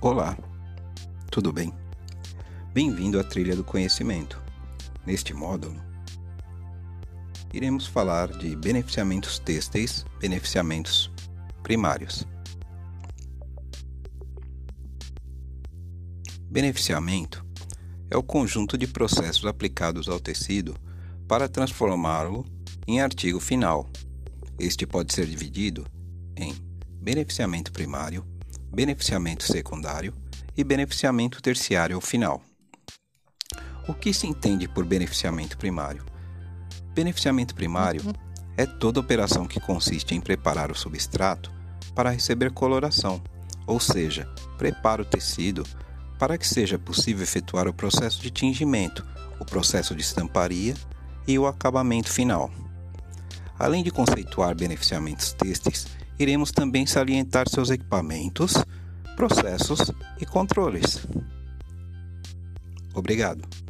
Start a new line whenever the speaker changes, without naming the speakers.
Olá, tudo bem? Bem-vindo à Trilha do Conhecimento. Neste módulo, iremos falar de beneficiamentos têxteis, beneficiamentos primários. Beneficiamento é o conjunto de processos aplicados ao tecido para transformá-lo em artigo final. Este pode ser dividido em beneficiamento primário, beneficiamento secundário e beneficiamento terciário ou final. O que se entende por beneficiamento primário? Beneficiamento primário é toda operação que consiste em preparar o substrato para receber coloração, ou seja, prepara o tecido para que seja possível efetuar o processo de tingimento, o processo de estamparia e o acabamento final. Além de conceituar beneficiamentos têxteis, iremos também salientar seus equipamentos, processos e controles. Obrigado.